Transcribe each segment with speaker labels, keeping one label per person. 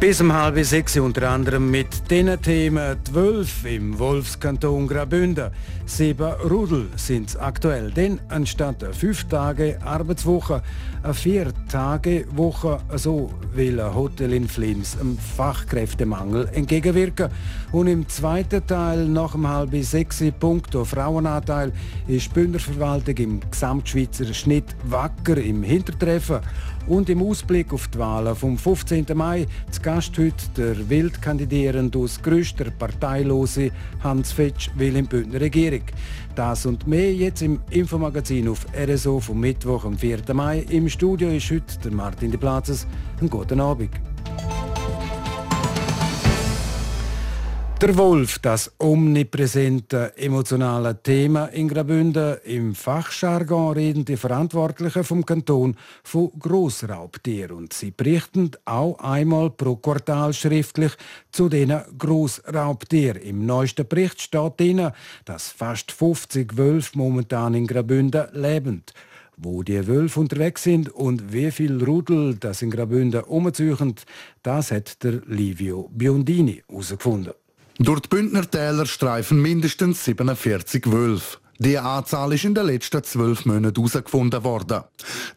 Speaker 1: Bis um halb sechs unter anderem mit diesen Themen die Wölfe im Wolfskanton Graubünden. Sieben Rudel sind aktuell, denn anstatt fünf Tage Arbeitswoche eine vier Tage Woche, so will ein Hotel in Flims einem Fachkräftemangel entgegenwirken. Und im zweiten Teil nach dem halb sechs Punkto Frauenanteil ist die Bündnerverwaltung im Gesamtschweizer Schnitt wacker im Hintertreffen. Und im Ausblick auf die Wahlen vom 15. Mai zu Gast heute der Wildkandidierende aus größter parteilose Hans Fetsch Wilhelm Bündner Regierung. Das und mehr jetzt im Infomagazin auf RSO vom Mittwoch, am 4. Mai. Im Studio ist heute der Martin de Platzes. Einen guten Abend. Der Wolf, das omnipräsente emotionale Thema in Graubünden. Im Fachjargon reden die Verantwortlichen vom Kanton von Grossraubtieren und sie berichten auch einmal pro Quartal schriftlich zu diesen Grossraubtieren. Im neuesten Bericht steht drin, dass fast 50 Wölfe momentan in Graubünden leben wo die Wölfe unterwegs sind und wie viel Rudel das in Graubünden umziehen, das hat der Livio Biondini herausgefunden.
Speaker 2: Durch die Bündnertäler streifen mindestens 47 Wölfe. Die Anzahl ist in den letzten zwölf Monaten herausgefunden worden.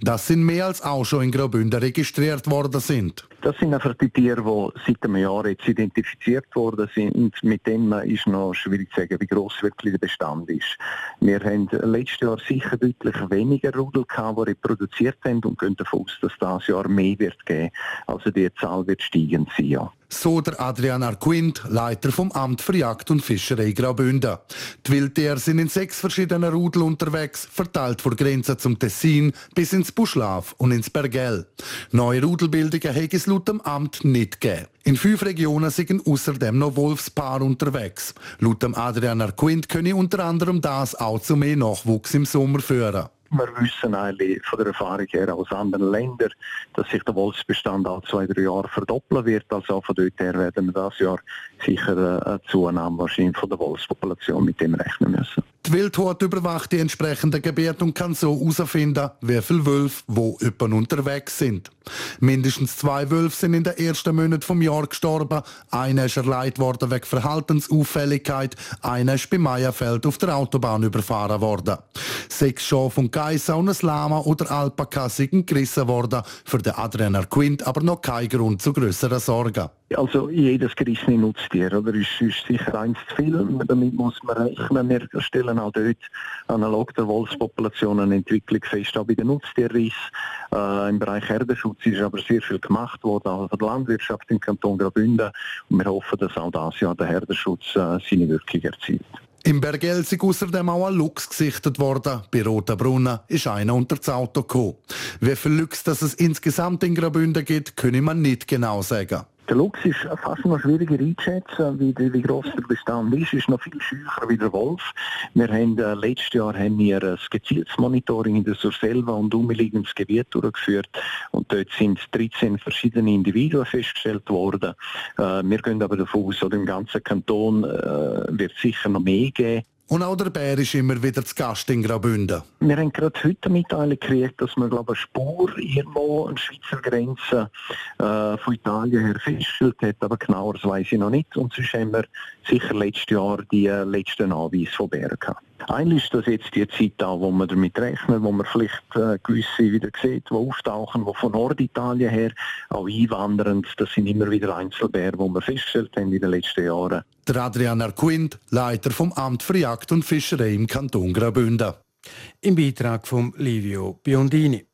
Speaker 2: Das sind mehr als auch schon in Graubünden registriert worden sind.
Speaker 3: Das sind einfach die Tiere, die seit einem Jahr jetzt identifiziert worden sind. Mit dem ist noch schwierig zu sagen, wie gross wirklich der Bestand ist. Wir haben letztes Jahr sicher deutlich weniger Rudel gehabt, die reproduziert haben und gehen davon aus, dass das Jahr mehr wird geben. Also die Zahl wird steigend sein, ja.
Speaker 2: So der Adrian Arquint, Leiter vom Amt für Jagd und Fischerei Graubünden. Die Wildtiere sind in sechs verschiedenen Rudel unterwegs, verteilt von Grenzen zum Tessin bis ins Buschlaf und ins Bergell. Neue Rudelbildungen hätte es laut dem Amt nicht gegeben. In fünf Regionen sind außerdem noch Wolfspaar unterwegs. Laut dem Adrian Arquint könne unter anderem das auch zu mehr Nachwuchs im Sommer führen.
Speaker 3: Wir wissen eigentlich von der Erfahrung her aus anderen Ländern, dass sich der Wolfsbestand alle zwei, drei Jahre verdoppeln wird. Also von dort her werden wir das Jahr sicher eine Zunahme wahrscheinlich von der Wolfspopulation mit dem rechnen müssen.
Speaker 2: Die Wildhut überwacht die entsprechenden Gebiete und kann so herausfinden, wie viele Wölfe wo jemand unterwegs sind. Mindestens zwei Wölfe sind in den ersten Monaten vom Jahr gestorben. Einer ist erleidet worden wegen Verhaltensauffälligkeit. Einer ist bei Meierfeld auf der Autobahn überfahren worden. Sechs Schafe und Geissen und ein Lama oder Alpaka sind gerissen worden. Für den Adrian Quint aber noch kein Grund zu grösseren Sorgen.
Speaker 3: Also jedes gerissene Nutztier oder, ist, ist sicher eins zu viel. Damit muss man rechnen. Wir stellen auch dort analog der Wolfspopulation eine Entwicklung fest, auch bei den Nutztierriss. Äh, Im Bereich Herdenschutz ist aber sehr viel gemacht worden, auch von der Landwirtschaft im Kanton Graubünden. Und wir hoffen, dass auch das Jahr der Herdenschutz äh, seine Wirkung erzielt.
Speaker 2: Im Bergell ist außerdem auch ein Luchs gesichtet worden. Bei Rotenbrunnen ist einer unter das Auto gekommen. Wie viel Luchs es insgesamt in Graubünden gibt, können man nicht genau sagen.
Speaker 3: Der Luchs ist fast noch schwieriger einzuschätzen, wie, wie groß der Bestand ist. ist noch viel schücher wie der Wolf. Wir haben, äh, letztes Jahr haben wir ein gezieltes Monitoring in der Surselva und umliegendes Gebiet durchgeführt. Und dort sind 13 verschiedene Individuen festgestellt worden. Äh, wir gehen aber davon aus, oder im ganzen Kanton äh, wird sicher noch mehr geben.
Speaker 2: Und auch der Bär ist immer wieder zu Gast in Graubünden.
Speaker 3: Wir haben gerade heute eine Mitteilung gekriegt, dass man glaube eine Spur irgendwo an Schweizer Grenze äh, von Italien her festgestellt hat, aber genauer weiß ich noch nicht. Und sonst haben wir sicher letztes Jahr die äh, letzten Anweise von Bären gehabt. Eigentlich ist das jetzt die Zeit da, wo man damit rechnet, wo man vielleicht äh, gewisse wieder sieht, die auftauchen, die von Norditalien her auch einwandern. Das sind immer wieder Einzelbären, die wir festgestellt haben in den letzten Jahren.
Speaker 2: Der Adrian Arquint, Leiter vom Amt für Jagd und Fischerei im Kanton Graubünden.
Speaker 1: Im Beitrag von Livio Biondini.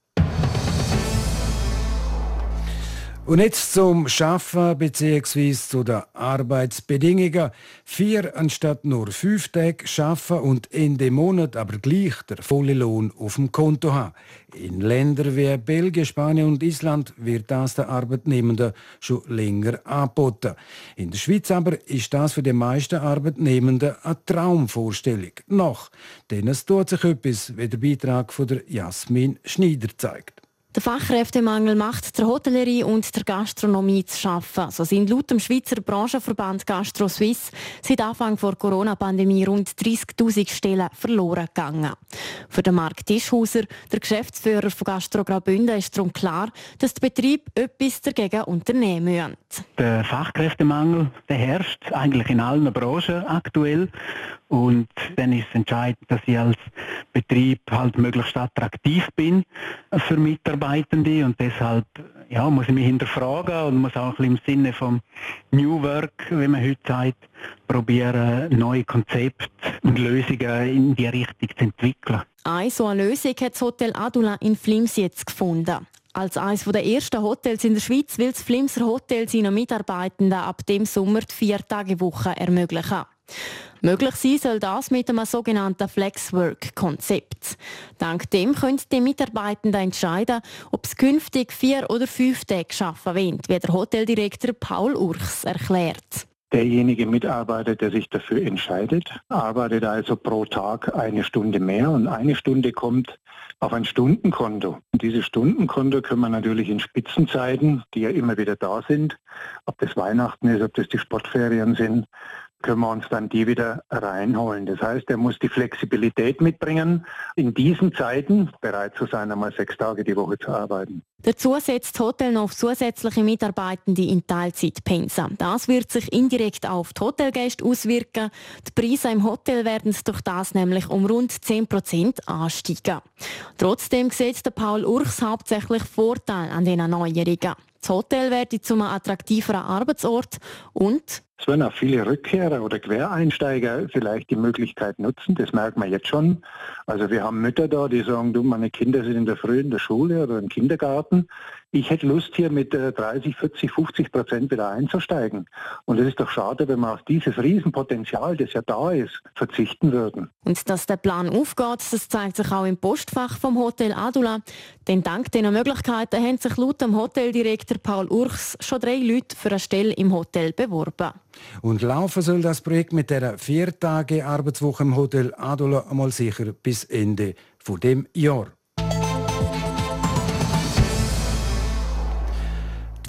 Speaker 1: Und jetzt zum Schaffen bzw. zu den Arbeitsbedingungen. Vier anstatt nur fünf Tage schaffen und Ende Monat aber gleich der volle Lohn auf dem Konto haben. In Ländern wie Belgien, Spanien und Island wird das der Arbeitnehmenden schon länger angeboten. In der Schweiz aber ist das für die meisten Arbeitnehmenden eine Traumvorstellung. Noch, denn es tut sich etwas, wie der Beitrag von der Jasmin Schneider zeigt.
Speaker 4: Der Fachkräftemangel macht der Hotellerie und der Gastronomie zu schaffen. So sind laut dem Schweizer Branchenverband Gastro Suisse seit Anfang der Corona-Pandemie rund 30.000 Stellen verloren gegangen. Für den Marc Tischhauser, der Geschäftsführer von Gastro Graubünden, ist darum klar, dass die Betriebe etwas dagegen unternehmen müssen.
Speaker 5: Der Fachkräftemangel der herrscht eigentlich in allen Branchen aktuell. Und dann ist entscheidend, dass ich als Betrieb halt möglichst attraktiv bin für Mitarbeitende und deshalb ja, muss ich mich hinterfragen und muss auch im Sinne vom New Work, wie man heute sagt, probieren, neue Konzepte und Lösungen in die Richtung zu entwickeln.
Speaker 4: Eine so eine Lösung hat das Hotel Adula in Flims jetzt gefunden. Als eines der ersten Hotels in der Schweiz will das Flimser Hotel seinen Mitarbeitenden ab dem Sommer die Vier-Tage-Woche ermöglichen. Möglich sein soll das mit einem sogenannten Flexwork-Konzept. Dank dem können die Mitarbeitenden entscheiden, ob sie künftig vier oder fünf Tage arbeiten wollen, wie der Hoteldirektor Paul Urchs erklärt.
Speaker 3: Derjenige Mitarbeiter, der sich dafür entscheidet, arbeitet also pro Tag eine Stunde mehr und eine Stunde kommt auf ein Stundenkonto. Und dieses Stundenkonto können wir natürlich in Spitzenzeiten, die ja immer wieder da sind, ob das Weihnachten ist, ob das die Sportferien sind, können wir uns dann die wieder reinholen. Das heißt, er muss die Flexibilität mitbringen, in diesen Zeiten bereit zu sein, einmal sechs Tage die Woche zu arbeiten.
Speaker 4: Dazu setzt Hotel noch zusätzliche Mitarbeitende in Teilzeitpensen. Das wird sich indirekt auf die Hotelgäste auswirken. Die Preise im Hotel werden durch das nämlich um rund 10% ansteigen. Trotzdem sieht der Paul Urchs hauptsächlich Vorteile an diesen Neuerungen. Das Hotel werde zu einem attraktiveren Arbeitsort und
Speaker 3: es werden auch viele Rückkehrer oder Quereinsteiger vielleicht die Möglichkeit nutzen, das merkt man jetzt schon. Also wir haben Mütter da, die sagen, du, meine Kinder sind in der Früh in der Schule oder im Kindergarten ich hätte Lust hier mit 30, 40, 50 Prozent wieder einzusteigen. Und es ist doch schade, wenn wir auf dieses Riesenpotenzial, das ja da ist, verzichten würden.
Speaker 4: Und dass der Plan aufgeht, das zeigt sich auch im Postfach vom Hotel Adula. Denn dank dieser Möglichkeiten haben sich laut dem Hoteldirektor Paul Urchs schon drei Leute für eine Stelle im Hotel beworben.
Speaker 1: Und laufen soll das Projekt mit der vier Tage Arbeitswoche im Hotel Adula einmal sicher bis Ende von dem Jahr.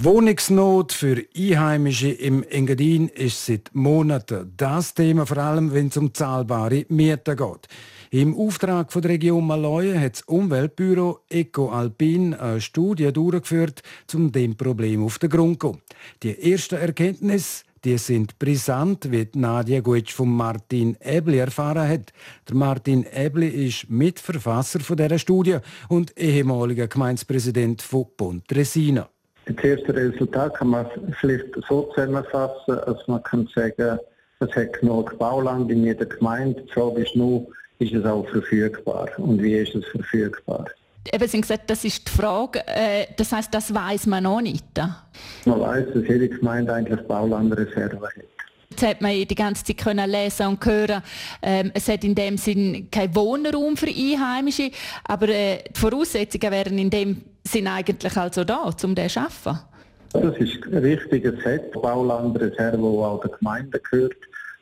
Speaker 1: Wohnungsnot für Einheimische im Engadin ist seit Monaten das Thema, vor allem wenn es um zahlbare Mieten geht. Im Auftrag der Region Maloja hat das Umweltbüro Eco Alpin eine Studie durchgeführt, um dem Problem auf den Grund zu gehen. Die ersten Erkenntnisse die sind brisant, wie Nadia Guetsch von Martin Ebli erfahren hat. Der Martin Ebli ist Mitverfasser dieser Studie und ehemaliger Gemeindepräsident von Pontresina.
Speaker 6: Das erste Resultat kann man vielleicht so zusammenfassen, dass man kann sagen, es hat genug Bauland in jeder Gemeinde. Die Frage ist nur, ist es auch verfügbar und wie ist es verfügbar?
Speaker 7: Eben, Sie haben gesagt, das ist die Frage. Äh, das heißt, das weiß man noch nicht.
Speaker 6: Man weiß, dass jede Gemeinde eigentlich Baulandreserve hat.
Speaker 7: Jetzt hat man die ganze Zeit können lesen und hören, ähm, es hat in dem Sinn keinen Wohnraum für Einheimische, aber äh, die Voraussetzungen wären in dem Sinn eigentlich also da, um das zu schaffen.
Speaker 6: Das ist richtig, es hat Baulandreserve, die auch der Gemeinde gehört,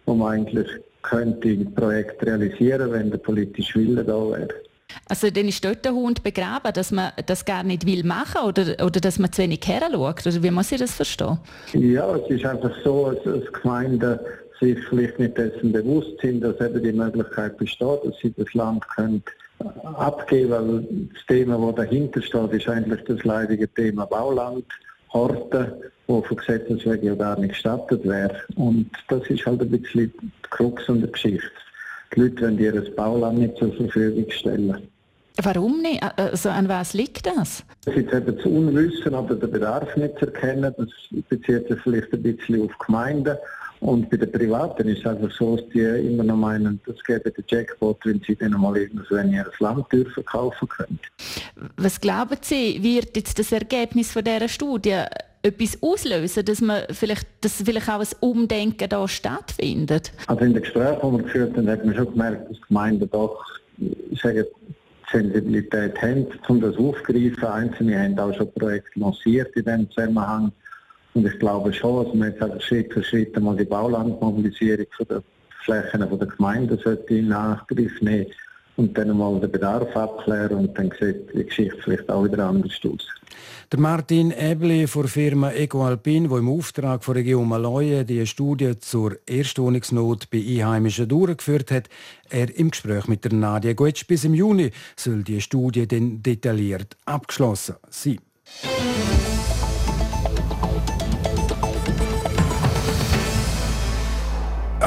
Speaker 6: wo man eigentlich könnte ein Projekt realisieren, wenn der politische Wille da wäre.
Speaker 7: Also dann ist dort der Hund begraben, dass man das gar nicht will machen oder, oder dass man zu wenig heranschaut? Oder wie muss ich das verstehen?
Speaker 6: Ja, es ist einfach so, dass, dass Gemeinden sich vielleicht nicht dessen bewusst sind, dass eben die Möglichkeit besteht, dass sie das Land können abgeben, weil das Thema, das dahinter steht, ist eigentlich das leidige Thema Bauland, Horten, wo von Gesetzes wegen ja gar nicht gestattet wäre. Und das ist halt ein bisschen die Krux und die Geschichte die Leute wollen ihr Bauland nicht zur Verfügung stellen.
Speaker 7: Warum nicht? Also an was liegt das?
Speaker 6: Das ist eben zu Unwissen oder den Bedarf nicht zu erkennen. Das bezieht sich vielleicht ein bisschen auf Gemeinden. Und bei den Privaten ist es einfach so, dass die immer noch meinen, das gäbe den Jackpot, wenn sie dann mal irgendwann ihr Land verkaufen können.
Speaker 7: Was glauben Sie, wird jetzt das Ergebnis von dieser Studie etwas auslösen, dass, man vielleicht, dass vielleicht auch ein Umdenken da stattfindet?
Speaker 6: Also in den Gesprächen, die wir geführt haben, hat man schon gemerkt, dass Gemeinden doch sagen, Sensibilität haben, um das aufzugreifen. Einzelne haben auch schon Projekte lanciert in diesem Zusammenhang. Und ich glaube schon, dass man jetzt also Schritt für Schritt einmal die Baulandmobilisierung von der Flächen der Gemeinden sollte in Angriff nehmen und dann mal den Bedarf abklären und dann sieht die Geschichte vielleicht auch wieder anders aus.
Speaker 1: Der Martin Ebli von der Firma EcoAlpin, der im Auftrag von Region Maloje die Studie zur Erstwohnungsnot bei Einheimischen durchgeführt hat, er im Gespräch mit der Nadia Goetsch bis im Juni soll die Studie dann detailliert abgeschlossen sein.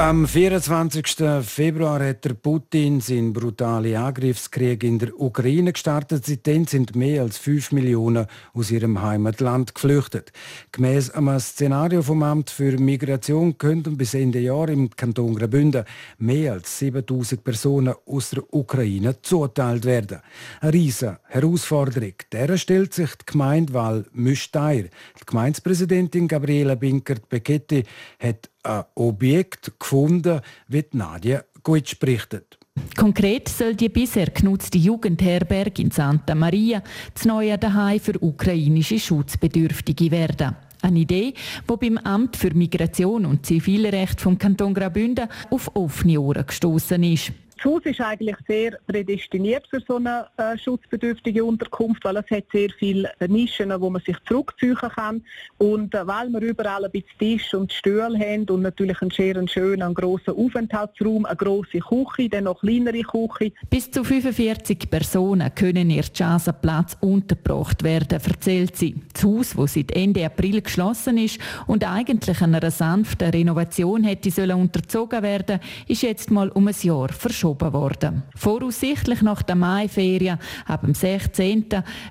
Speaker 1: Am 24. Februar hat der Putin seinen brutalen Angriffskrieg in der Ukraine gestartet. Seitdem sind mehr als 5 Millionen aus ihrem Heimatland geflüchtet. Gemäß einem Szenario vom Amt für Migration könnten bis Ende Jahr im Kanton Graubünden mehr als 7000 Personen aus der Ukraine zuteilt werden. Eine riesige Herausforderung. Der stellt sich die Gemeindewahl Müsteier. Die Gemeindepräsidentin Gabriela Binkert-Becchetti hat ein Objekt gefunden, wie Nadia Gutsch berichtet.
Speaker 7: Konkret soll die bisher genutzte Jugendherberge in Santa Maria das neue Daheim für ukrainische Schutzbedürftige werden. Eine Idee, die beim Amt für Migration und Zivilrecht vom Kanton Graubünden auf offene Ohren gestoßen ist.
Speaker 8: Das Haus ist eigentlich sehr prädestiniert für so eine äh, schutzbedürftige Unterkunft, weil es hat sehr viele Nischen, wo man sich zurückziehen kann. Und äh, weil wir überall ein bisschen Tisch und Stühle haben und natürlich einen sehr schönen, grossen Aufenthaltsraum, eine grosse Küche, dann noch kleinere Küche.
Speaker 7: Bis zu 45 Personen können in ihren Platz untergebracht werden, erzählt sie. Das Haus, das seit Ende April geschlossen ist und eigentlich einer sanften Renovation hätte sollen unterzogen werden, ist jetzt mal um ein Jahr verschoben verschoben worden. Voraussichtlich nach der Maiferien, ab dem 16.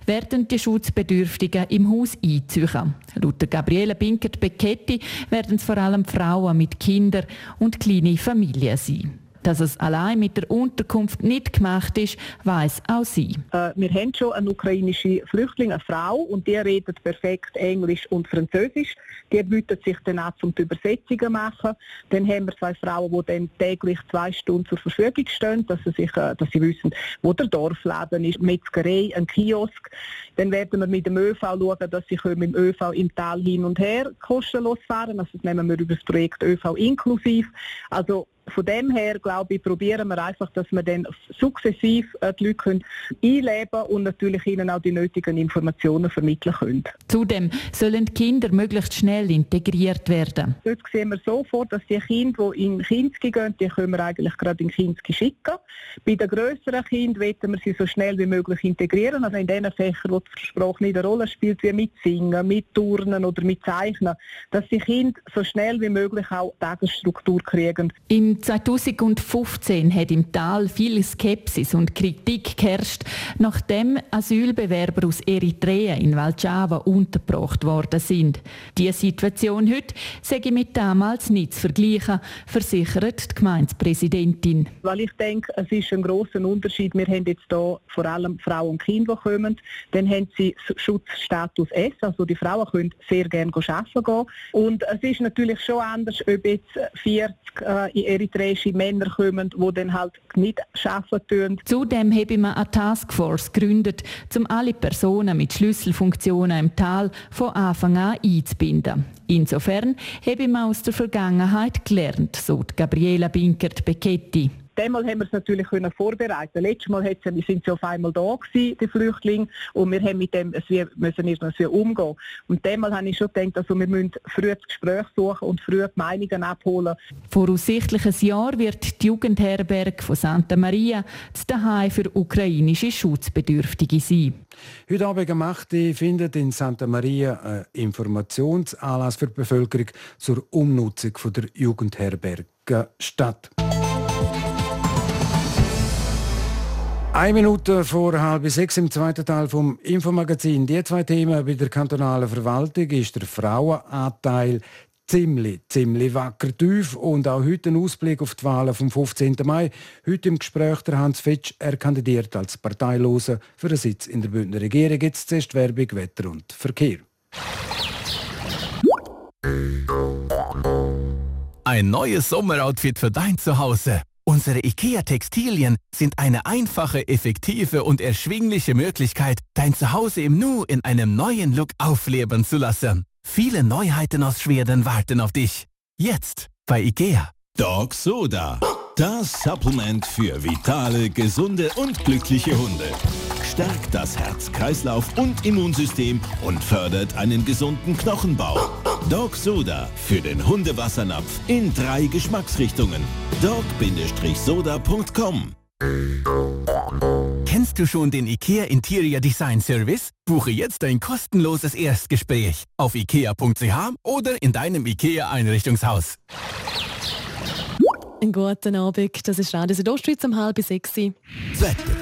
Speaker 7: werden die Schutzbedürftigen im Haus einziehen. Laut Gabriele Binkert-Becchetti werden es vor allem Frauen mit Kindern und kleine Familien sein. Dass es allein mit der Unterkunft nicht gemacht ist, weiß auch sie.
Speaker 8: Äh, wir haben schon eine ukrainische Flüchtling, eine Frau, und die redet perfekt Englisch und Französisch. Die bietet sich dann auch zum Übersetzungen machen. Dann haben wir zwei Frauen, die dann täglich zwei Stunden zur Verfügung stehen, dass sie, sich, äh, dass sie wissen, wo der Dorfleben ist, Metzgerei, ein Kiosk. Dann werden wir mit dem ÖV schauen, dass sie mit dem ÖV im Tal hin und her kostenlos fahren. Also das nehmen wir über das Projekt ÖV inklusiv. Also von dem her, glaube ich, probieren wir einfach, dass wir dann sukzessiv äh, die Leute können einleben und natürlich ihnen auch die nötigen Informationen vermitteln können.
Speaker 7: Zudem sollen die Kinder möglichst schnell integriert werden.
Speaker 8: Dort sehen wir so vor, dass die Kinder, die in Kinski gehen, die können wir eigentlich gerade in Kinski schicken. Bei den grösseren Kindern wollen wir sie so schnell wie möglich integrieren, also in den Fächern, wo die Sprache nicht eine Rolle spielt, wie mit Singen, mit Turnen oder mit Zeichnen, dass die Kinder so schnell wie möglich auch Tagesstruktur kriegen.
Speaker 7: Im 2015 hat im Tal viel Skepsis und Kritik geherrscht, nachdem Asylbewerber aus Eritrea in Valjava untergebracht worden sind. Die Situation heute sei mit damals nicht zu vergleichen, versichert die Gemeindepräsidentin.
Speaker 8: Weil ich denke, es ist ein großer Unterschied. Wir haben jetzt hier vor allem Frauen und Kinder, die kommen. Dann haben sie Schutzstatus S, also die Frauen können sehr gerne arbeiten gehen. Und es ist natürlich schon anders, ob jetzt 40 äh, in Eritrea eritreische Männer kommen, die dann halt nicht arbeiten tun.
Speaker 7: Zudem habe man eine Taskforce gegründet, um alle Personen mit Schlüsselfunktionen im Tal von Anfang an einzubinden. Insofern habe man aus der Vergangenheit gelernt, so Gabriela Binkert-Becchetti.
Speaker 8: Diesmal haben wir es natürlich können vorbereiten. Letztes Mal sind sie auf einmal da gewesen, die Flüchtlinge, und wir haben mit dem, wir müssen erstmal umgehen. Und diesmal habe ich schon gedacht, also wir müssen früh das Gespräch suchen und früh die Meinungen abholen.
Speaker 7: Voraussichtlich ein Jahr wird die Jugendherberge von Santa Maria das Daheim für ukrainische Schutzbedürftige sein.
Speaker 1: Heute Abend gemacht findet in Santa Maria ein Informationsanlass für die Bevölkerung zur Umnutzung der Jugendherberge statt. Eine Minute vor halb sechs im zweiten Teil vom Infomagazin. Die zwei Themen bei der kantonalen Verwaltung ist der Frauenanteil ziemlich, ziemlich wacker tief. Und auch heute ein Ausblick auf die Wahlen vom 15. Mai. Heute im Gespräch der Hans Fitsch. Er kandidiert als Parteiloser für einen Sitz in der Bündner Regierung. Jetzt zuerst Werbung, Wetter und Verkehr.
Speaker 9: Ein neues Sommeroutfit für dein Zuhause. Unsere IKEA-Textilien sind eine einfache, effektive und erschwingliche Möglichkeit, dein Zuhause im Nu in einem neuen Look aufleben zu lassen. Viele Neuheiten aus Schweden warten auf dich. Jetzt bei IKEA.
Speaker 10: Dog Soda. Das Supplement für vitale, gesunde und glückliche Hunde. Stärkt das Herz, Kreislauf und Immunsystem und fördert einen gesunden Knochenbau. Dog Soda für den Hundewassernapf in drei Geschmacksrichtungen. dog-soda.com
Speaker 9: Kennst du schon den IKEA Interior Design Service? Buche jetzt ein kostenloses Erstgespräch auf ikea.ch oder in deinem IKEA Einrichtungshaus.
Speaker 11: Einen guten Abend, das ist Radio Südostschweiz um halb sechs.
Speaker 12: Wetter.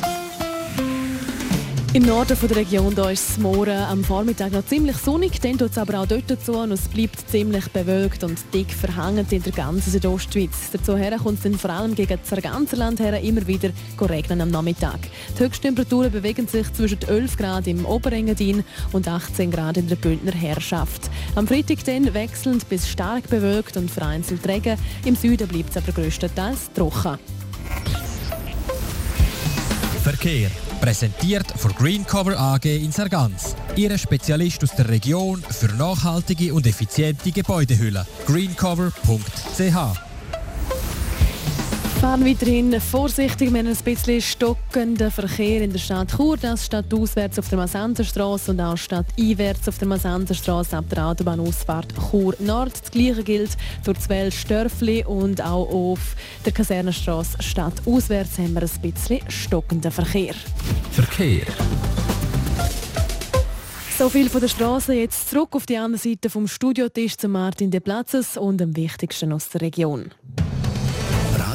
Speaker 11: im Norden der Region da ist es morgen am Vormittag noch ziemlich sonnig, dann tut es aber auch dort zu und es bleibt ziemlich bewölkt und dick verhangend in der ganzen Südostschweiz. Dazu kommt es dann vor allem gegen das ganze Land her immer wieder regnen am Nachmittag. Die Höchsttemperaturen bewegen sich zwischen 11 Grad im Oberengadin und 18 Grad in der Bündner Herrschaft. Am Freitag dann wechselnd bis stark bewölkt und vereinzelt Regen. Im Süden bleibt es aber größtenteils trocken.
Speaker 13: Verkehr Präsentiert von Greencover AG in Sargans. Ihre Spezialist aus der Region für nachhaltige und effiziente Gebäudehülle. greencover.ch
Speaker 11: fahren weiterhin vorsichtig. Wir haben ein bisschen stockenden Verkehr in der Stadt Chur. Das statt auswärts auf der Masanderstraße und auch statt einwärts auf der Masanderstraße ab der Autobahnausfahrt Chur Nord. Das gleiche gilt für Zwell Störfli und auch auf der Kasernenstraße statt auswärts haben wir ein bisschen stockenden Verkehr.
Speaker 13: Verkehr.
Speaker 11: So viel von der Straße jetzt zurück auf die andere Seite vom Studiotisch zu Martin de Platzes und dem Wichtigsten aus der Region.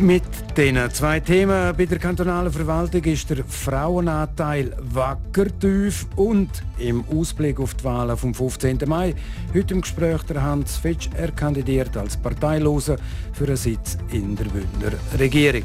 Speaker 1: Mit diesen zwei Themen bei der kantonalen Verwaltung ist der Frauenanteil wacker tief und im Ausblick auf die Wahlen vom 15. Mai heute im Gespräch der Hans Fitsch. Er kandidiert als Parteiloser für einen Sitz in der Bündner Regierung.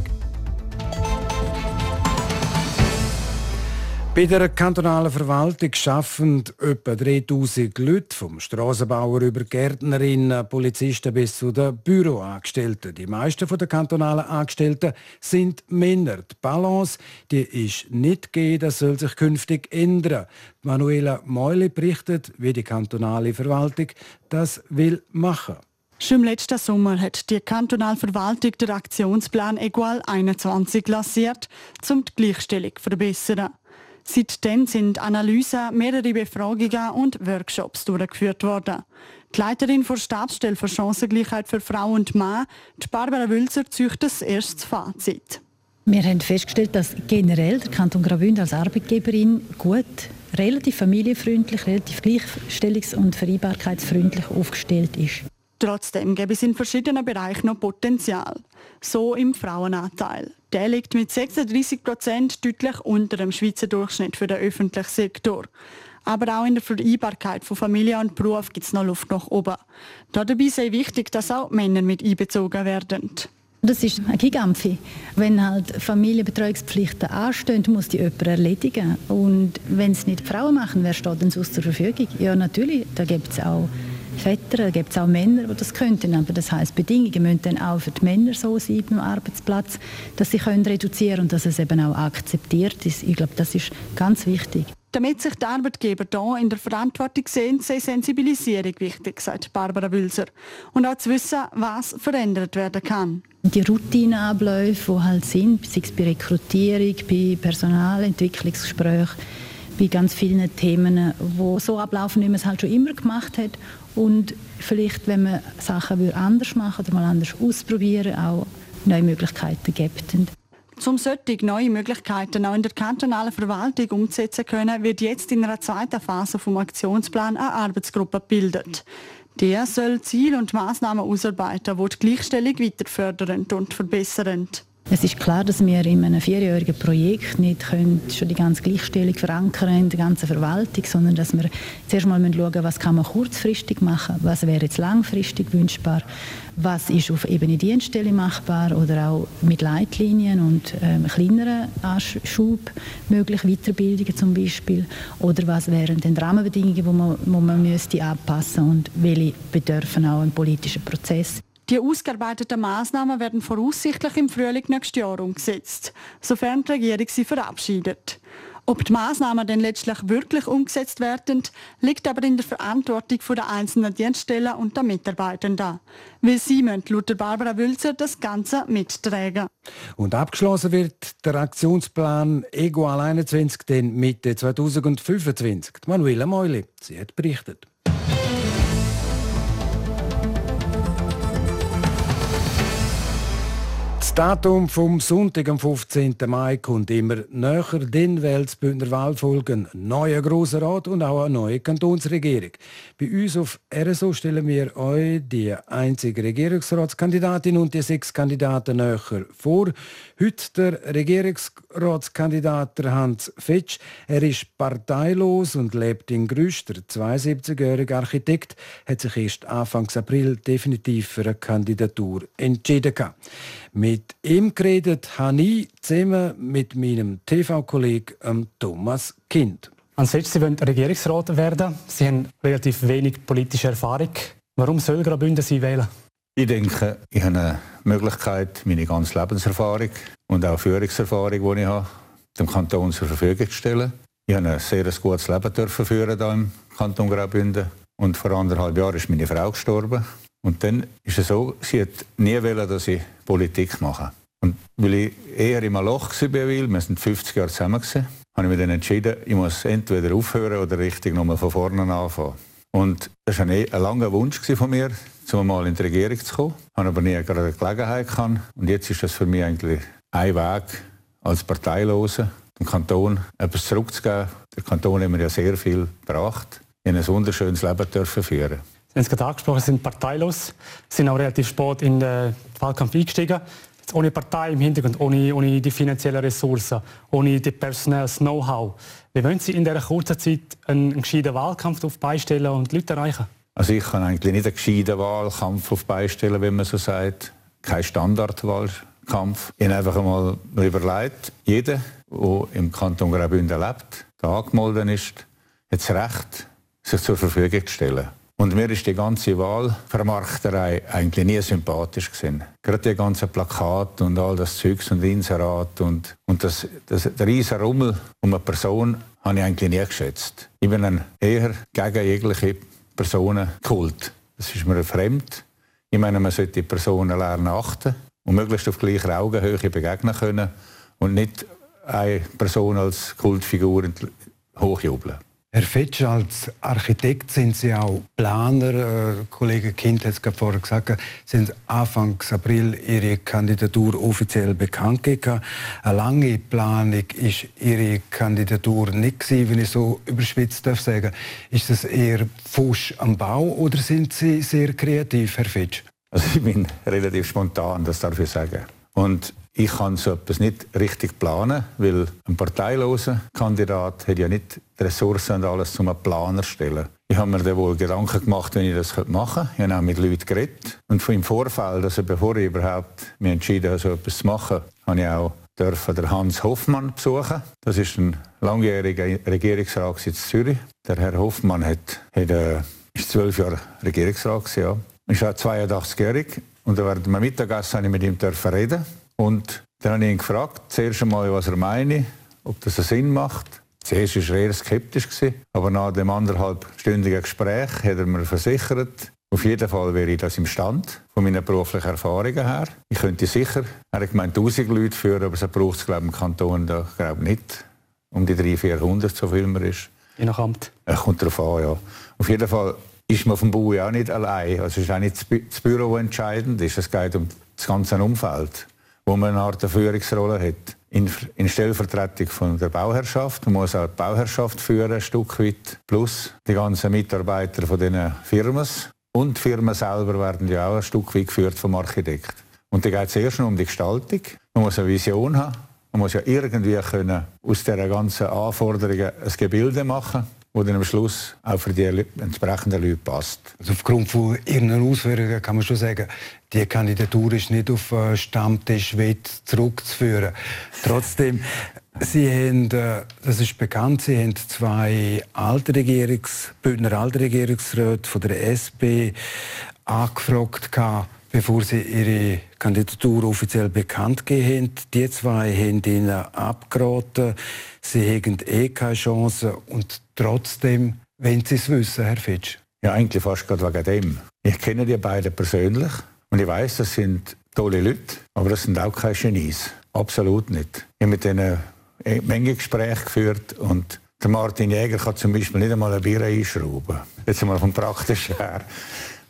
Speaker 1: Bei der kantonalen Verwaltung arbeiten etwa 3000 Leute, vom Strassenbauer über Gärtnerinnen, Polizisten bis zu den Büroangestellten. Die meisten der kantonalen Angestellten sind Männer. Die Balance die ist nicht gegeben, das soll sich künftig ändern. Manuela Meuli berichtet, wie die kantonale Verwaltung das will machen.
Speaker 14: Schon im letzten Sommer hat die kantonale Verwaltung den Aktionsplan Equal 21 lanciert, um die Gleichstellung zu verbessern. Seitdem sind Analysen, mehrere Befragungen und Workshops durchgeführt worden. Die Leiterin der Stabsstelle für Chancengleichheit für Frau und Mann, Barbara Wülzer, zieht das erste Fazit.
Speaker 15: Wir haben festgestellt, dass generell der Kanton Graubünden als Arbeitgeberin gut, relativ familienfreundlich, relativ gleichstellungs- und vereinbarkeitsfreundlich aufgestellt ist.
Speaker 14: Trotzdem gäbe es in verschiedenen Bereichen noch Potenzial. So im Frauenanteil. Der liegt mit 36 Prozent deutlich unter dem Schweizer Durchschnitt für den öffentlichen Sektor. Aber auch in der Vereinbarkeit von Familie und Beruf gibt es noch Luft nach oben. Dabei sei wichtig, dass auch Männer mit einbezogen werden.
Speaker 15: Das ist ein Gigampfi. Wenn halt Familienbetreuungspflichten anstehen, muss die jemand erledigen. Und wenn es nicht Frauen machen, wer steht denn sonst zur Verfügung? Ja, natürlich, da gibt es auch Väter, da gibt es auch Männer, die das könnten. Aber das heißt, Bedingungen müssen dann auch für die Männer so sein beim Arbeitsplatz, dass sie können reduzieren und dass es eben auch akzeptiert ist. Ich glaube, das ist ganz wichtig.
Speaker 14: Damit sich die Arbeitgeber hier in der Verantwortung sehen, sei Sensibilisierung wichtig, sagt Barbara Wülser. Und auch zu wissen, was verändert werden kann.
Speaker 15: Die Routineabläufe, die halt sind, sei es bei Rekrutierung, bei Personalentwicklungsgesprächen, bei ganz vielen Themen, die so ablaufen, wie man es halt schon immer gemacht hat und vielleicht, wenn man Sachen anders machen oder mal anders ausprobieren, auch neue Möglichkeiten gibt.
Speaker 14: Um solche neue Möglichkeiten auch in der kantonalen Verwaltung umzusetzen können, wird jetzt in einer zweiten Phase vom Aktionsplan eine Arbeitsgruppe gebildet. Die soll Ziele und Maßnahmen ausarbeiten, die die Gleichstellung weiter fördern und verbessern.
Speaker 15: Es ist klar, dass wir in einem vierjährigen Projekt nicht schon die ganze Gleichstellung verankern in der ganzen Verwaltung, sondern dass wir zuerst mal schauen müssen, was kann man kurzfristig machen, was wäre jetzt langfristig wünschbar, was ist auf Ebene Dienststelle machbar oder auch mit Leitlinien und ähm, kleineren Anschub möglich, Weiterbildungen zum Beispiel, oder was wären denn Rahmenbedingungen, die man, wo man müsste anpassen und welche bedürfen auch einen politischen Prozess.
Speaker 14: Die ausgearbeiteten Maßnahmen werden voraussichtlich im Frühling nächstes Jahr umgesetzt, sofern die Regierung sie verabschiedet. Ob die Maßnahmen denn letztlich wirklich umgesetzt werden, liegt aber in der Verantwortung der einzelnen Dienststellen und der Mitarbeitenden. Weil sie müssen laut Barbara Wülzer das Ganze mittragen.
Speaker 1: Und abgeschlossen wird der Aktionsplan Egual 21 dann Mitte 2025. Manuela Meuli, sie hat berichtet. Datum vom Sonntag, am 15. Mai, kommt immer näher, dann wählt das Bündner Wahlfolgen neuer Grosser Rat und auch eine neue Kantonsregierung. Bei uns auf RSO stellen wir euch die einzige Regierungsratskandidatin und die sechs Kandidaten näher vor. Heute der Regierungsratskandidat Hans Fetsch. Er ist parteilos und lebt in Grüsch. Der 72-jährige Architekt hat sich erst Anfang April definitiv für eine Kandidatur entschieden. Mit ihm geredet habe ich zusammen mit meinem TV-Kollegen Thomas Kind.
Speaker 16: An sich, Sie wollen Regierungsrat werden. Sie haben relativ wenig politische Erfahrung. Warum soll Graubünden Sie wählen?
Speaker 17: Ich denke, ich habe eine Möglichkeit, meine ganze Lebenserfahrung und auch Führungserfahrung, die ich habe, dem Kanton zur Verfügung zu stellen. Ich habe ein sehr gutes Leben dürfen führen hier im Kanton Graubünden. Und vor anderthalb Jahren ist meine Frau gestorben. Und dann ist es so, sie hat nie wollen, dass ich Politik mache. Und weil ich eher im Loch war wir sind 50 Jahre zusammen gewesen, habe ich mich dann entschieden, ich muss entweder aufhören oder richtig nochmal von vorne anfangen. Und das war ein, langer Wunsch von mir, um mal in die Regierung zu kommen. Ich habe aber nie gerade eine Gelegenheit gehabt. Und jetzt ist das für mich eigentlich ein Weg als Parteiloser, dem Kanton etwas zurückzugeben. Der Kanton hat mir ja sehr viel gebracht, in ein wunderschönes Leben dürfen führen.
Speaker 16: Sie haben es gerade angesprochen, sind parteilos, sind auch relativ spät in den Wahlkampf eingestiegen. Jetzt ohne Partei im Hintergrund, ohne, ohne die finanziellen Ressourcen, ohne die personelles Know-how. Wie wollen Sie in dieser kurzen Zeit einen gescheiten Wahlkampf beistellen und Leute erreichen?
Speaker 17: Also ich kann eigentlich nicht einen gescheiten Wahlkampf auf beistellen, wenn man so sagt. Kein Standardwahlkampf. Ich habe einfach einmal überlegt, jeder, der im Kanton Graubünden lebt, der angemeldet ist, hat das Recht, sich zur Verfügung zu stellen. Und mir ist die ganze Wahlvermarkterei eigentlich nie sympathisch gewesen. Gerade die ganzen Plakate und all das Zeugs und Inserat und, und das, das, der riesen Rummel um eine Person habe ich eigentlich nie geschätzt. Ich bin ein eher gegen jegliche Personenkult. Das ist mir fremd. Ich meine, man sollte die Personen lernen achten und möglichst auf gleicher Augenhöhe begegnen können und nicht eine Person als Kultfigur hochjubeln.
Speaker 1: Herr Fetsch, als Architekt sind Sie auch Planer. Äh, Kollege Kind hat es gerade vorher gesagt, sind Anfang April Ihre Kandidatur offiziell bekannt gegeben. Eine lange Planung ist Ihre Kandidatur nicht gewesen, wenn ich so überspitzt darf sagen. Ist das eher Fusch am Bau oder sind Sie sehr kreativ, Herr Fetsch?
Speaker 17: Also ich bin relativ spontan, das darf ich sagen. Und ich kann so etwas nicht richtig planen, weil ein parteiloser Kandidat hat ja nicht die Ressourcen und alles zum Planer stellen. Ich habe mir dann wohl Gedanken gemacht, wenn ich das machen könnte. Ich habe auch mit Leuten geredet. Und im Vorfeld, also bevor ich überhaupt mich entschieden habe, so etwas zu machen, habe ich auch dürfen den Hans Hoffmann besuchen. Das ist ein langjähriger Regierungsrat in Zürich. Der Herr Hoffmann hat, hat äh, ist zwölf Jahre Regierungsrat ja. Ist auch 82-jährig. Und während dem Mittagessen habe ich mit ihm reden und dann habe ich ihn gefragt, zuerst einmal, was er meine, ob das einen Sinn macht. Zuerst war er eher skeptisch, aber nach dem anderthalbstündigen Gespräch hat er mir versichert, auf jeden Fall wäre ich das im Stand, von meinen beruflichen Erfahrungen her. Ich könnte sicher, er hat gemeint, 1000 Leute führen, aber es braucht es, glaube ich, im Kanton da, glaube nicht. Um die 300, 400, so viel man ist.
Speaker 16: Je nach Amt.
Speaker 17: Es kommt darauf an, ja. Auf jeden Fall ist man auf dem Bau auch nicht allein. Also es ist auch nicht das Büro, das entscheidend ist. Es geht um das ganze Umfeld wo man eine Art Führungsrolle hat. In, in Stellvertretung von der Bauherrschaft. Man muss auch die Bauherrschaft führen, ein Stück weit. Plus die ganzen Mitarbeiter von diesen Firmen. Und die Firmen selber werden ja auch ein Stück weit geführt vom Architekt. Und da geht es erst um die Gestaltung. Man muss eine Vision haben. Man muss ja irgendwie können aus dieser ganzen Anforderungen ein Gebilde machen wo dann am Schluss auch für die entsprechenden Leute passt.
Speaker 1: Also aufgrund von Ihren Ausführungen kann man schon sagen, die Kandidatur ist nicht auf Stammtisch zurückzuführen. Trotzdem, Sie haben, äh, das ist bekannt, Sie haben zwei alte Regierungs, Bündner alte Regierungsräte von der SP angefragt bevor sie ihre Kandidatur offiziell bekannt gegeben. Die zwei haben ihnen abgeraten. Sie haben eh keine Chance. Und trotzdem, wenn Sie es wissen, Herr Fitsch.
Speaker 17: Ja, eigentlich fast gerade wegen dem. Ich kenne die beiden persönlich und ich weiß, das sind tolle Leute, aber das sind auch keine Genies. Absolut nicht. Ich habe mit ihnen eine Menge Gespräche geführt und der Martin Jäger kann zum Beispiel nicht einmal ein Bier einschrauben. Jetzt einmal vom Praktischen her.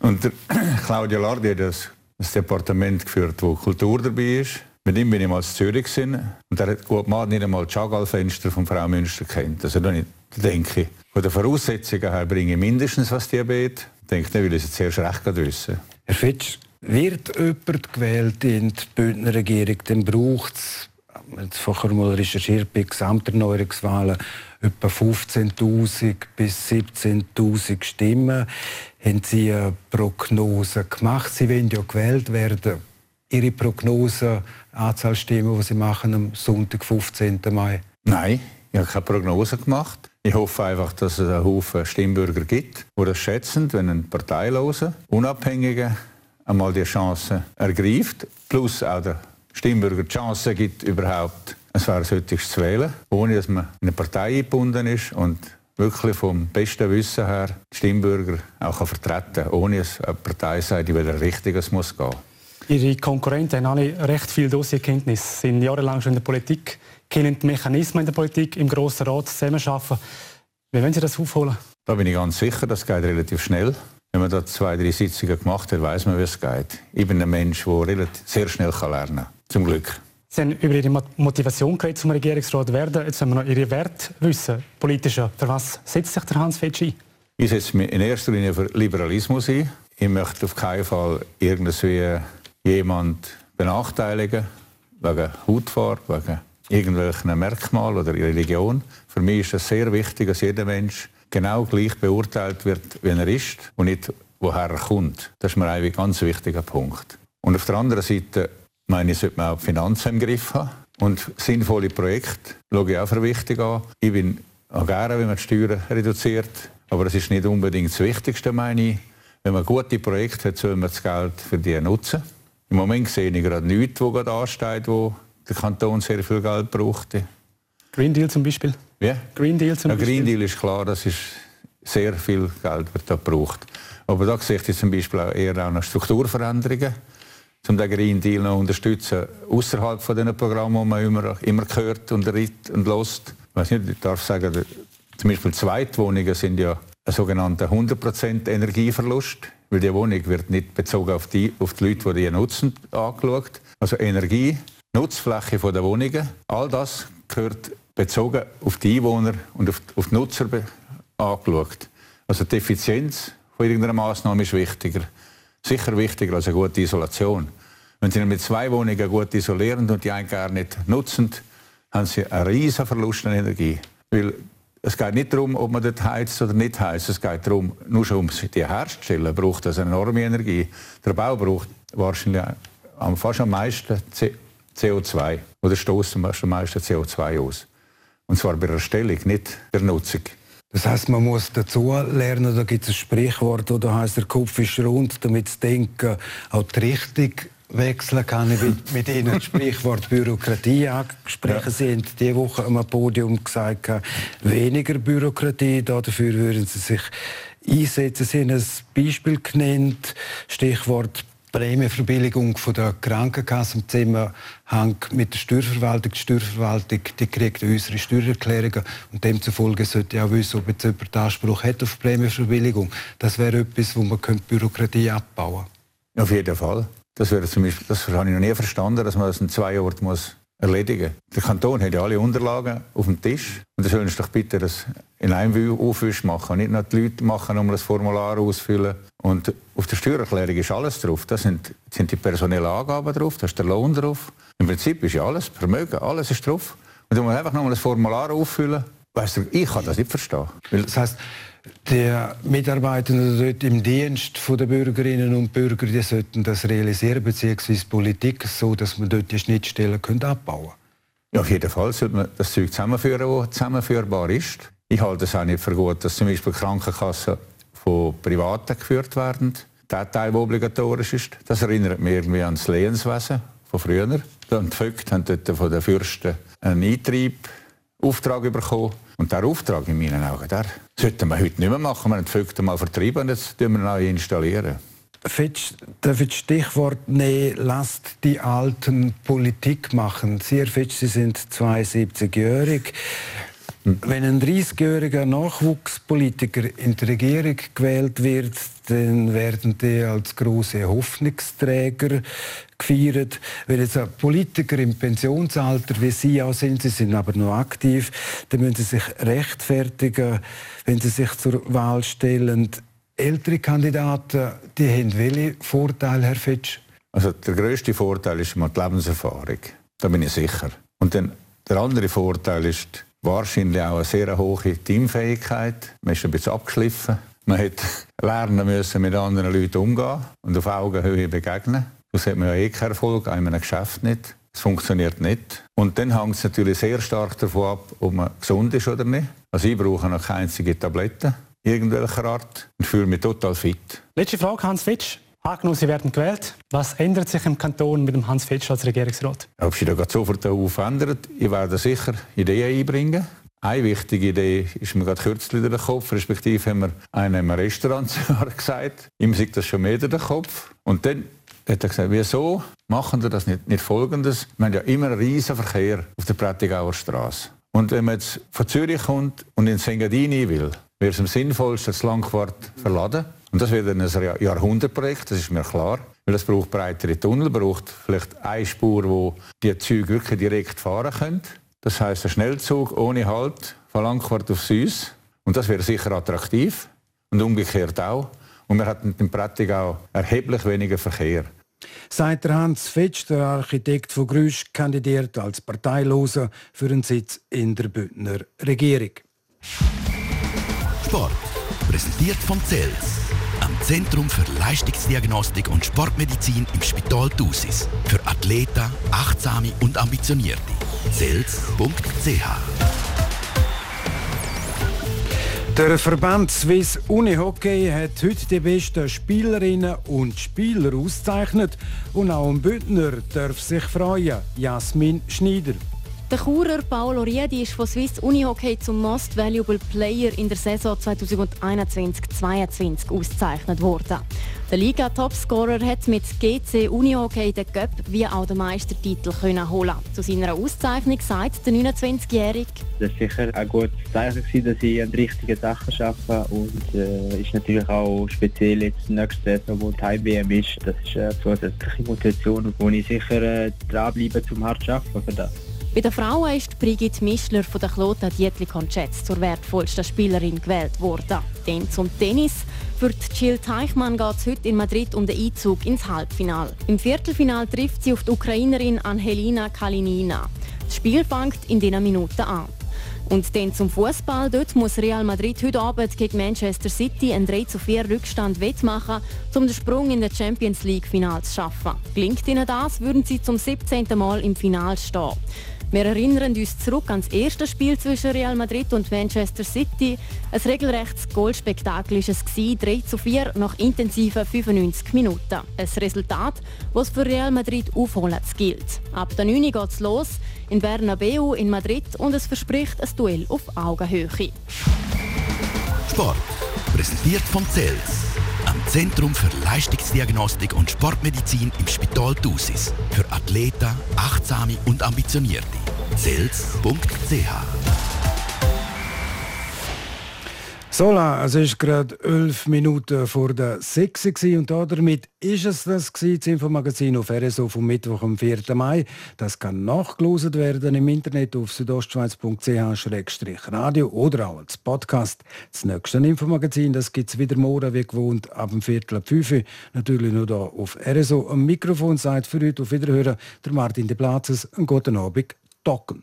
Speaker 17: Und Claudia Lardi hat das ein Departement geführt, wo Kultur dabei ist. Mit ihm bin ich mal in Zürich gewesen, und er hat gut mal nicht einmal das Chagall-Fenster von Frau Münster kennt. Also da denke ich, von den Voraussetzungen her bringe ich mindestens was die betet. Ich denke, dann will ich es zuerst recht wissen.
Speaker 1: Herr Fitsch, wird jemand gewählt in die Bündner Regierung, dann braucht es, jetzt vorher mal recherchiert bei Gesamterneuerungswahlen, etwa 15.000 bis 17.000 Stimmen haben Sie eine Prognose gemacht. Sie wollen ja gewählt werden. Ihre Prognose, Anzahl Stimmen, die Sie machen am Sonntag, 15. Mai?
Speaker 17: Nein, ich habe keine Prognose gemacht. Ich hoffe einfach, dass es einen Haufen Stimmbürger gibt, die das schätzen, wenn ein parteiloser, unabhängiger einmal die Chance ergreift, plus auch der Stimmbürger die Chance gibt, überhaupt ein Versorgungswichtiges zu wählen, ohne dass man in eine Partei gebunden ist und wirklich vom besten Wissen her die Stimmbürger auch vertreten kann, ohne dass eine Partei sagt, wie der Richtiges muss gehen.
Speaker 16: Ihre Konkurrenten haben alle recht viel Dossierkenntnis, sind jahrelang schon in der Politik, kennen die Mechanismen in der Politik, im Grossen Rat zusammenarbeiten. Wie wollen Sie das aufholen?
Speaker 17: Da bin ich ganz sicher, das geht relativ schnell. Wenn man da zwei, drei Sitzungen gemacht hat, weiß man, wie es geht. Ich bin ein Mensch, der sehr schnell lernen kann. Zum Glück.
Speaker 16: Sie haben über Ihre Motivation geredet, zum Regierungsrat werden. Jetzt wollen wir noch Ihre Werte wissen, politischer. Für was setzt sich der Hans Fetsch ein?
Speaker 17: Ich setze mich in erster Linie für Liberalismus ein. Ich möchte auf keinen Fall irgendwie jemand benachteiligen, wegen Hautfarbe, wegen irgendwelchen Merkmalen oder Religion. Für mich ist es sehr wichtig, dass jeder Mensch genau gleich beurteilt wird, wie er ist und nicht, woher er kommt. Das ist mir ein ganz wichtiger Punkt. Und auf der anderen Seite meine ich, sollte man auch die Finanzen im Griff haben. Und sinnvolle Projekte schaue ich auch für wichtig an. Ich bin auch gerne, wenn man die Steuern reduziert. Aber das ist nicht unbedingt das Wichtigste, meine ich. Wenn man gute Projekte hat, soll man das Geld für die nutzen. Im Moment sehe ich gerade nichts, wo gerade ansteht, wo der Kanton sehr viel Geld braucht.
Speaker 16: Green Deal zum Beispiel?
Speaker 17: Wie?
Speaker 16: Green Deal zum
Speaker 17: ja, Green Deal ist klar, das ist sehr viel Geld wird da gebraucht. Aber da sehe ich zum Beispiel auch eher auch noch Strukturveränderungen um den Green Deal noch unterstützen, außerhalb von den Programmen, die man immer, immer hört und ritt und lost. Ich ich darf sagen, zum Beispiel Zweitwohnungen sind ja ein sogenannter 100% Energieverlust, weil die Wohnung wird nicht bezogen auf die, auf die Leute, die die nutzen, angeschaut. Also Energie, Nutzfläche der Wohnungen, all das gehört bezogen auf die Einwohner und auf, auf die Nutzer angeschaut. Also die Effizienz von irgendeiner Maßnahme ist wichtiger sicher wichtiger als eine gute Isolation. Wenn Sie mit zwei Wohnungen gut isolieren und die einen gar nicht nutzen, haben Sie einen riesen Verlust an Energie. Weil es geht nicht darum, ob man dort heizt oder nicht heizt. Es geht darum, nur schon um die herzustellen, braucht das eine enorme Energie. Der Bau braucht wahrscheinlich fast am meisten CO2. Oder stoßen am meisten CO2 aus. Und zwar bei der Erstellung, nicht bei der Nutzung.
Speaker 1: Das heißt, man muss dazu lernen, da gibt es ein Sprichwort, oder heißt der Kopf ist rund, damit das Denken auch die Richtung wechseln kann. Ich will mit Ihnen das Sprichwort Bürokratie angesprochen. Ja. Sie haben diese Woche am Podium gesagt, weniger Bürokratie, dafür würden Sie sich einsetzen. Sie haben ein Beispiel genannt, Stichwort Prämienverbilligung der Krankenkasse im Zusammenhang mit der Steuerverwaltung. Die Steuerverwaltung die kriegt unsere Steuererklärungen und demzufolge sollte auch wissen, ob jetzt jemand Anspruch hat auf Prämienverbilligung. Das wäre etwas, wo man Bürokratie abbauen
Speaker 17: könnte. Auf jeden Fall. Das, wäre zum Beispiel, das habe ich noch nie verstanden, dass man das in zwei Orten muss erledigen. Der Kanton hat ja alle Unterlagen auf dem Tisch und dann sollen sie doch bitte das in einem Aufwisch machen, nicht nur die Leute machen, um das Formular auszufüllen. Und auf der Steuererklärung ist alles drauf. Da sind, sind die personellen Angaben drauf, da ist der Lohn drauf. Im Prinzip ist ja alles, Vermögen, alles ist drauf. Und du musst einfach nochmal das Formular auffüllen. Weißt du, ich kann das nicht verstehen.
Speaker 1: Das heißt, der Mitarbeitende dort im Dienst der Bürgerinnen und Bürger, die sollten das realisieren, beziehungsweise Politik, so dass man dort die Schnittstellen abbauen können.
Speaker 17: Ja, auf jeden Fall sollte man das Zeug zusammenführen, das zusammenführbar ist. Ich halte es auch nicht für gut, dass zum Beispiel Krankenkassen von Privaten geführt werden. Der Teil, der obligatorisch ist, das erinnert mich irgendwie an das Lehenswesen von früher. Die Vögte haben dort von den Fürsten einen Eintreibauftrag bekommen. Und der Auftrag in meinen Augen, der sollten wir heute nicht mehr machen. Wir haben Vögte mal vertrieben und jetzt installieren wir neu installieren.
Speaker 1: Fitch, darf ich Stichwort nehmen, lasst die Alten Politik machen. Sie, Herr Sie sind 72-jährig. Wenn ein 30-jähriger Nachwuchspolitiker in die Regierung gewählt wird, dann werden die als große Hoffnungsträger gefeiert. Wenn jetzt Politiker im Pensionsalter wie Sie auch sind, Sie sind aber noch aktiv, dann müssen Sie sich rechtfertigen, wenn Sie sich zur Wahl stellen. Ältere Kandidaten, die haben welche Vorteile, Herr Fitsch?
Speaker 17: Also der größte Vorteil ist mal die Lebenserfahrung. Da bin ich sicher. Und dann der andere Vorteil ist wahrscheinlich auch eine sehr hohe Teamfähigkeit. Man ist ein bisschen abgeschliffen. Man hat lernen müssen, mit anderen Leuten umgehen und auf Augenhöhe begegnen. Das hat man ja eh keinen Erfolg, in einem Geschäft nicht. Es funktioniert nicht. Und dann hängt es natürlich sehr stark davon ab, ob man gesund ist oder nicht. Also ich brauche noch keine einzige Tablette irgendwelcher Art und fühle mich total fit.
Speaker 16: Letzte Frage, Hans Fitsch. Angenommen, Sie werden gewählt. Was ändert sich im Kanton mit dem Hans Fitsch als Regierungsrat?
Speaker 17: Ob sich da sofort darauf ändert, ich werde sicher Ideen einbringen. Eine wichtige Idee ist mir gerade kürzlich in den Kopf, respektive haben wir einem Restaurant gesagt, ihm sieht das schon mehr in den Kopf. Und dann hat er gesagt, wieso machen wir das nicht, nicht Folgendes? Wir haben ja immer einen riesen Verkehr auf der Prättigauer Straße. Und wenn man jetzt von Zürich kommt und in Sengadini will, wäre es am sinnvollsten, das Langquart verladen und das wird ein Jahrhundertprojekt, das ist mir klar. Weil es braucht breitere Tunnel, braucht vielleicht eine Spur, wo die Züge wirklich direkt fahren können. Das heißt ein Schnellzug ohne Halt von Langquart auf Süß. Und das wäre sicher attraktiv. Und umgekehrt auch. Und wir hatten im Prättigau erheblich weniger Verkehr.
Speaker 1: Seit Hans Fetsch, der Architekt von Grüsch, kandidiert als Parteiloser für einen Sitz in der Bündner Regierung.
Speaker 12: Sport. Präsentiert von Zels am Zentrum für Leistungsdiagnostik und Sportmedizin im Spital Thusis. Für Athleten, Achtsame und Ambitionierte. Sels.ch
Speaker 1: der Verband Swiss Unihockey hat heute die besten Spielerinnen und Spieler ausgezeichnet und auch ein Bündner darf sich freuen, Jasmin Schneider.
Speaker 4: Der Churer Paolo Riedi ist von Swiss Unihockey zum Most Valuable Player in der Saison 2021-22 ausgezeichnet worden. Der Liga-Topscorer hat mit GC Unihockey den Cup wie auch den Meistertitel können holen. Zu seiner Auszeichnung sagt der 29-Jährige:
Speaker 18: Es war sicher ein gutes Zeichen, dass ich an den richtigen Sachen arbeite und äh, ist natürlich auch speziell jetzt nächste Saison, wo die Heim-WM ist. Das ist eine zusätzliche Motivation, wo ich sicher äh, dranbleibe, zum hart zu arbeiten für das.
Speaker 4: Bei den Frauen ist Brigitte Mischler von der Klota Dietlikon Jets zur wertvollsten Spielerin gewählt worden. Dann zum Tennis. Für Jill Teichmann geht es heute in Madrid um den Einzug ins Halbfinale. Im Viertelfinal trifft sie auf die Ukrainerin Angelina Kalinina. Das Spiel fängt in diesen Minuten an. Und dann zum Fußball. Dort muss Real Madrid heute Abend gegen Manchester City einen 3 zu 4 Rückstand wettmachen, um den Sprung in der Champions League Final zu schaffen. Gelingt ihnen das, würden sie zum 17. Mal im Final stehen. Wir erinnern uns zurück ans erste Spiel zwischen Real Madrid und Manchester City. Ein regelrechtes Goalspektakel war es, 3 zu 4 nach intensiven 95 Minuten. Ein Resultat, das für Real Madrid aufholen gilt. Ab der 9 geht es los in Bernabeu in Madrid und es verspricht ein Duell auf Augenhöhe.
Speaker 12: Sport, präsentiert von Zels am Zentrum für Leistungsdiagnostik und Sportmedizin im Spital Thusis. Für Athleten, Achtsame und Ambitionierte. Zels.ch
Speaker 1: Sola, es ist gerade elf Minuten vor der 6 und damit ist es das gewesen, das Infomagazin auf RSO vom Mittwoch am 4. Mai. Das kann nachgelost werden im Internet auf südostschweiz.ch-radio oder auch als Podcast. Das nächste Infomagazin, gibt es wieder morgen wie gewohnt ab dem Viertel ab 5 Natürlich nur hier auf RSO. Am Mikrofon seid für heute auf Wiederhören der Martin de Platzes. Einen guten Abend. Docken.